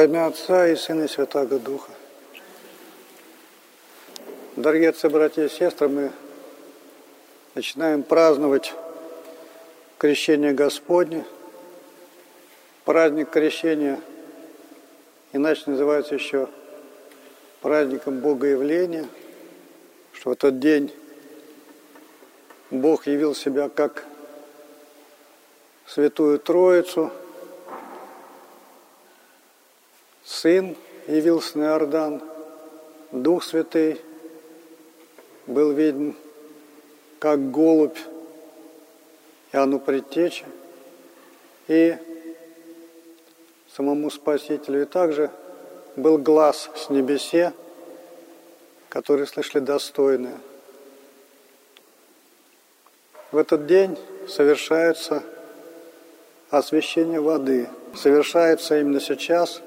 Во имя Отца и Сына и Святаго Духа. Дорогие отцы, братья и сестры, мы начинаем праздновать крещение Господне. Праздник крещения иначе называется еще праздником Богоявления, что в этот день Бог явил себя как Святую Троицу, Сын явился на Иордан, Дух Святый был виден как голубь Иоанну Предтече и самому Спасителю. И также был глаз с небесе, который слышали достойные. В этот день совершается освящение воды. Совершается именно сейчас,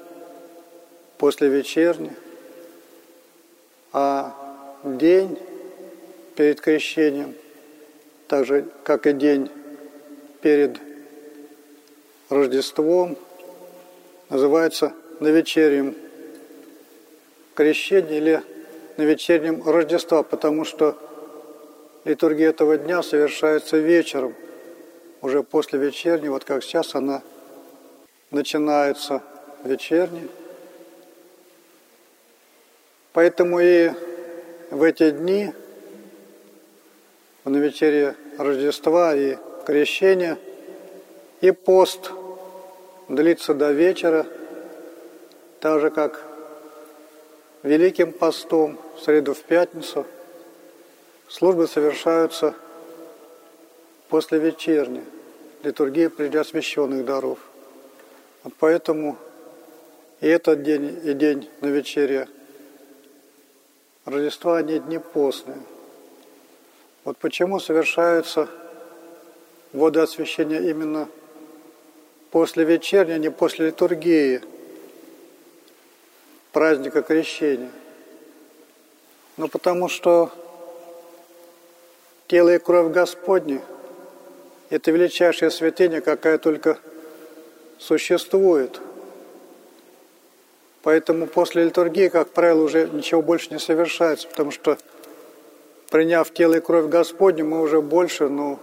после вечерни, а день перед крещением, так же, как и день перед Рождеством, называется на вечернем крещении или на вечернем Рождества, потому что литургия этого дня совершается вечером, уже после вечерней, вот как сейчас она начинается вечерней. Поэтому и в эти дни, на вечере Рождества и Крещения, и пост длится до вечера, так же как Великим постом в среду в пятницу службы совершаются после вечерни, литургия прежде освященных даров. Поэтому и этот день, и день на вечере Рождества, они дни постные. Вот почему совершаются водоосвящение именно после вечерни, а не после литургии праздника крещения. Ну, потому что тело и кровь Господни – это величайшая святыня, какая только существует. Поэтому после литургии, как правило, уже ничего больше не совершается, потому что приняв тело и кровь Господню, мы уже больше, ну,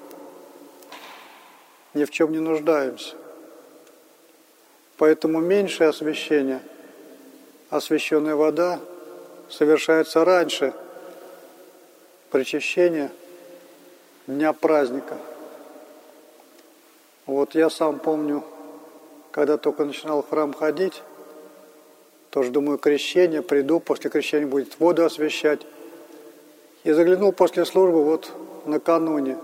ни в чем не нуждаемся. Поэтому меньшее освящение, освященная вода, совершается раньше причащения дня праздника. Вот я сам помню, когда только начинал в храм ходить, тоже думаю, крещение, приду, после крещения будет воду освящать. И заглянул после службы вот накануне.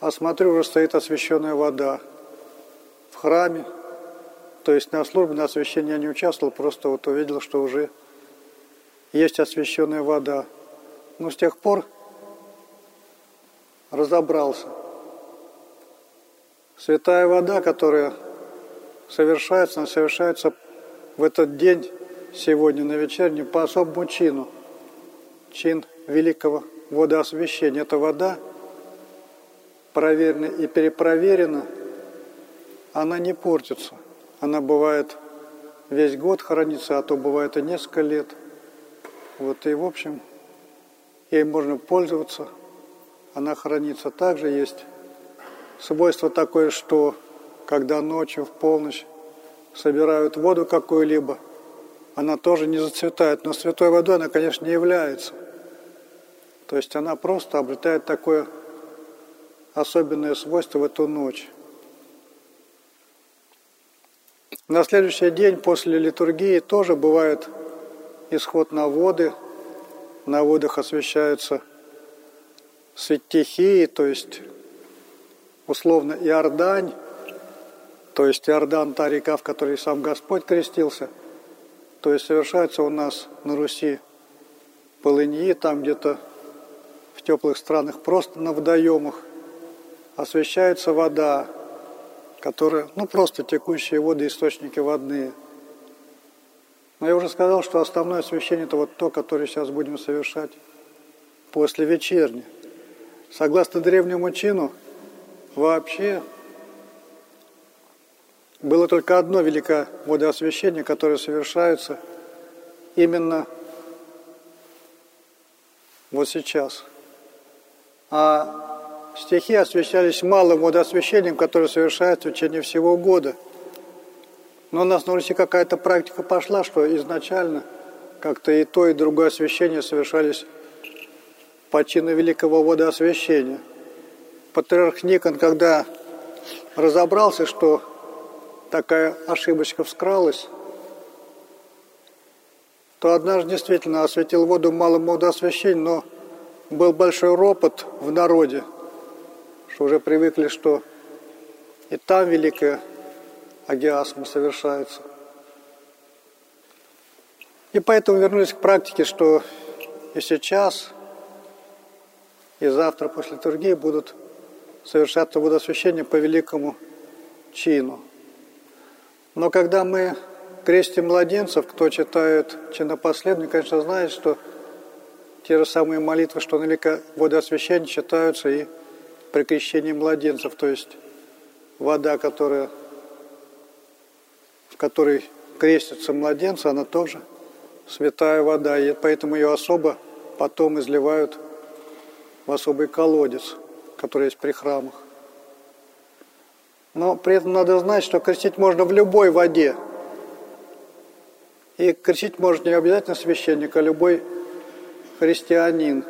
А смотрю, уже стоит освященная вода в храме. То есть на службе, на освящении я не участвовал, просто вот увидел, что уже есть освященная вода. Но с тех пор разобрался. Святая вода, которая совершается, она совершается в этот день, сегодня на вечерне, по особому чину. Чин великого водоосвящения. Эта вода проверена и перепроверена, она не портится. Она бывает весь год хранится, а то бывает и несколько лет. Вот и в общем, ей можно пользоваться. Она хранится. Также есть свойство такое, что когда ночью в полночь собирают воду какую-либо, она тоже не зацветает. Но святой водой она, конечно, не является. То есть она просто обретает такое особенное свойство в эту ночь. На следующий день после литургии тоже бывает исход на воды. На водах освещаются святихии, то есть условно Иордань, то есть Иордан, та река, в которой сам Господь крестился. То есть совершается у нас на Руси полыньи, там где-то в теплых странах просто на водоемах освещается вода, которая, ну просто текущие воды, источники водные. Но я уже сказал, что основное освещение это вот то, которое сейчас будем совершать после вечерни. Согласно древнему чину, вообще было только одно великое водоосвящение, которое совершается именно вот сейчас. А стихи освящались малым водоосвящением, которое совершается в течение всего года. Но у нас на Руси какая-то практика пошла, что изначально как-то и то, и другое освящение совершались по чину великого водоосвящения. Патриарх Никон, когда разобрался, что такая ошибочка вскралась, то однажды действительно осветил воду малым водоосвящением, но был большой ропот в народе, что уже привыкли, что и там великая агиасма совершается. И поэтому вернулись к практике, что и сейчас, и завтра после литургии будут совершаться водосвящение по великому чину. Но когда мы крестим младенцев, кто читает чинопоследование, конечно, знает, что те же самые молитвы, что на водоосвящение, читаются и при крещении младенцев, то есть вода, которая, в которой крестятся младенцы, она тоже святая вода, и поэтому ее особо потом изливают в особый колодец, который есть при храмах. Но при этом надо знать, что крестить можно в любой воде. И крестить может не обязательно священник, а любой христианин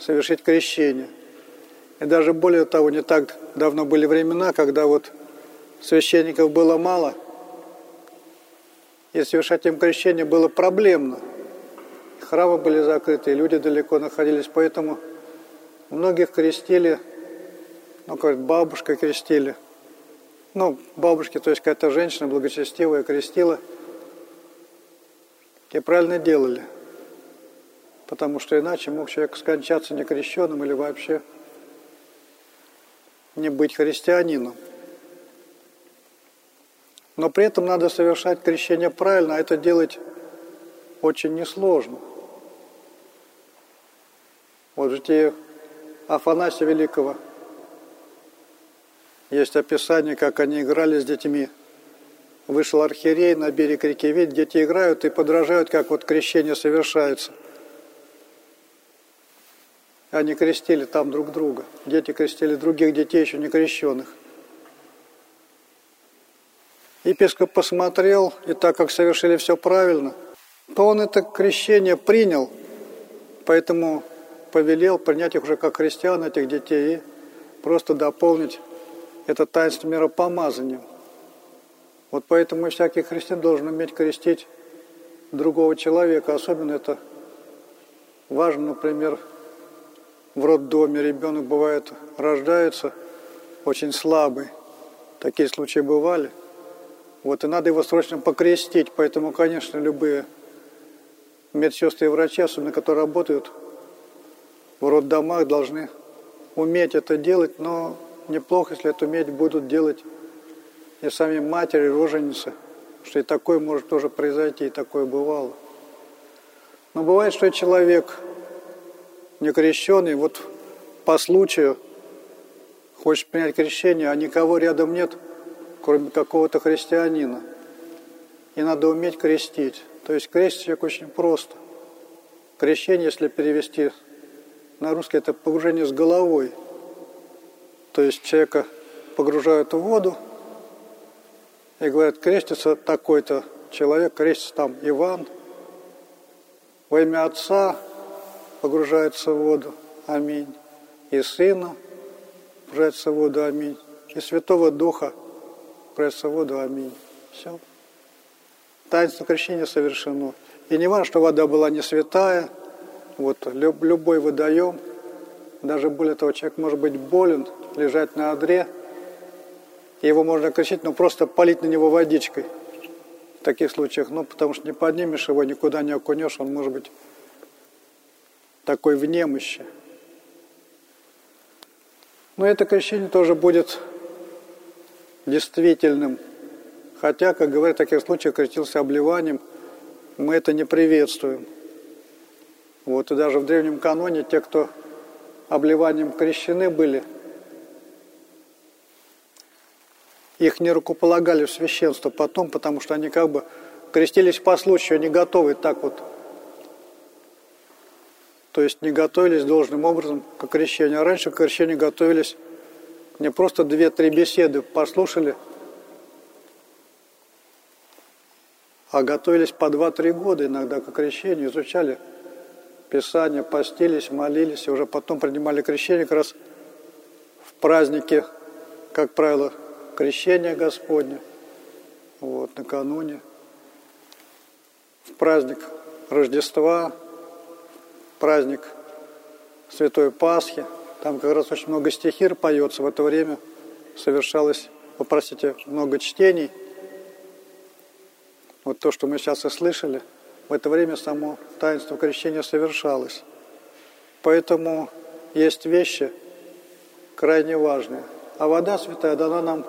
совершить крещение. И даже более того, не так давно были времена, когда вот священников было мало, и совершать им крещение было проблемно. Храмы были закрыты, и люди далеко находились, поэтому многих крестили, ну, как бабушка крестили – ну, бабушки, то есть какая-то женщина благочестивая крестила, и правильно делали. Потому что иначе мог человек скончаться некрещенным или вообще не быть христианином. Но при этом надо совершать крещение правильно, а это делать очень несложно. Вот житие Афанасия Великого – есть описание, как они играли с детьми. Вышел архиерей на берег реки, видит, дети играют и подражают, как вот крещение совершается. Они крестили там друг друга. Дети крестили других детей, еще не крещенных. Епископ посмотрел, и так как совершили все правильно, то он это крещение принял, поэтому повелел принять их уже как христиан, этих детей, и просто дополнить это таинство миропомазания. Вот поэтому всякий христиан должен уметь крестить другого человека. Особенно это важно, например, в роддоме ребенок бывает, рождается очень слабый. Такие случаи бывали. Вот и надо его срочно покрестить. Поэтому, конечно, любые медсестры и врачи, особенно которые работают в роддомах, должны уметь это делать, но неплохо, если это уметь будут делать и сами матери, роженицы, что и такое может тоже произойти, и такое бывало. Но бывает, что человек некрещенный, вот по случаю хочет принять крещение, а никого рядом нет, кроме какого-то христианина. И надо уметь крестить. То есть человек очень просто. Крещение, если перевести на русский, это погружение с головой – то есть человека погружают в воду и говорят, крестится такой-то человек, крестится там Иван. Во имя Отца погружается в воду. Аминь. И Сына погружается в воду. Аминь. И Святого Духа погружается в воду. Аминь. Все. Таинство крещения совершено. И не важно, что вода была не святая, вот любой водоем, даже более того, человек может быть болен, лежать на одре, его можно кричить, но просто полить на него водичкой. В таких случаях, ну, потому что не поднимешь его, никуда не окунешь, он может быть такой в немощи. Но это крещение тоже будет действительным. Хотя, как говорят, в таких случаях крестился обливанием, мы это не приветствуем. Вот и даже в древнем каноне те, кто обливанием крещены были – их не рукополагали в священство потом, потому что они как бы крестились по случаю, не готовы так вот. То есть не готовились должным образом к крещению. А раньше к крещению готовились не просто две-три беседы послушали, а готовились по два-три года иногда к крещению, изучали Писание, постились, молились, и уже потом принимали крещение как раз в празднике, как правило, крещения Господня, вот, накануне, в праздник Рождества, праздник Святой Пасхи. Там как раз очень много стихир поется. В это время совершалось, попросите, много чтений. Вот то, что мы сейчас и слышали, в это время само таинство крещения совершалось. Поэтому есть вещи крайне важные. А вода святая дана нам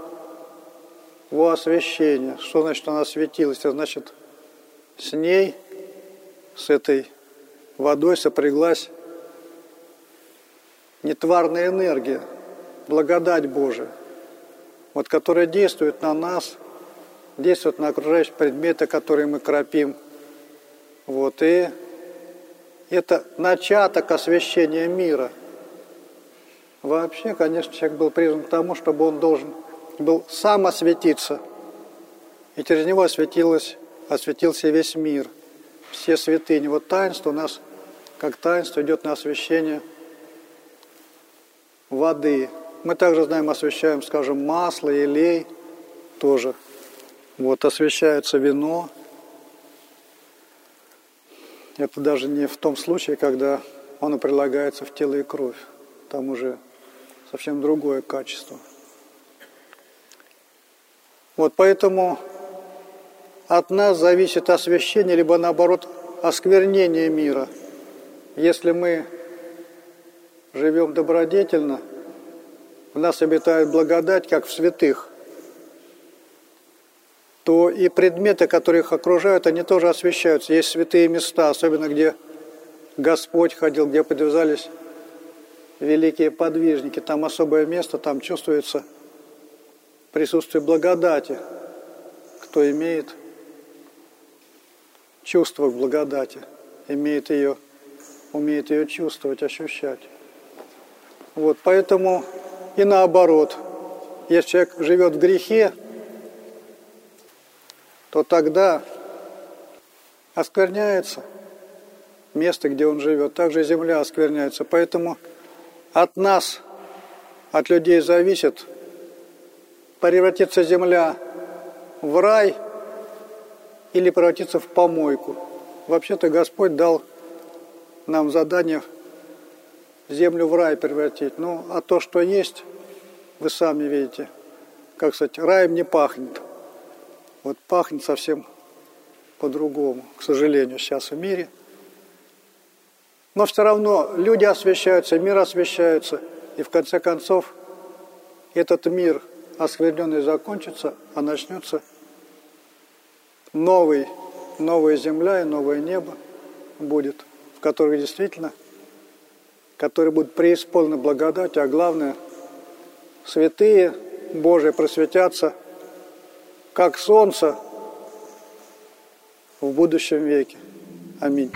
во освящение. Что значит она светилась? Это значит, с ней, с этой водой сопряглась нетварная энергия, благодать Божия, вот, которая действует на нас, действует на окружающие предметы, которые мы кропим. Вот, и это начаток освящения мира. Вообще, конечно, человек был призван к тому, чтобы он должен был сам осветиться. И через него осветилось, осветился весь мир, все святыни. Вот таинство у нас, как таинство, идет на освящение воды. Мы также знаем, освящаем, скажем, масло, елей тоже. Вот освящается вино. Это даже не в том случае, когда оно прилагается в тело и кровь. Там уже совсем другое качество. Вот поэтому от нас зависит освящение, либо наоборот осквернение мира. Если мы живем добродетельно, в нас обитает благодать, как в святых, то и предметы, которые их окружают, они тоже освещаются. Есть святые места, особенно где Господь ходил, где подвязались великие подвижники. Там особое место, там чувствуется присутствие благодати. Кто имеет чувство к благодати, имеет ее, умеет ее чувствовать, ощущать. Вот, поэтому и наоборот, если человек живет в грехе, то тогда оскверняется место, где он живет. Также земля оскверняется. Поэтому от нас, от людей зависит, превратится земля в рай или превратиться в помойку. Вообще-то Господь дал нам задание землю в рай превратить. Ну, а то, что есть, вы сами видите, как сказать, раем не пахнет. Вот пахнет совсем по-другому, к сожалению, сейчас в мире. Но все равно люди освещаются, мир освещается, и в конце концов этот мир – оскверненный закончится, а начнется новый, новая земля и новое небо будет, в которых действительно, которые будут преисполнены благодать, а главное, святые Божии просветятся, как солнце в будущем веке. Аминь.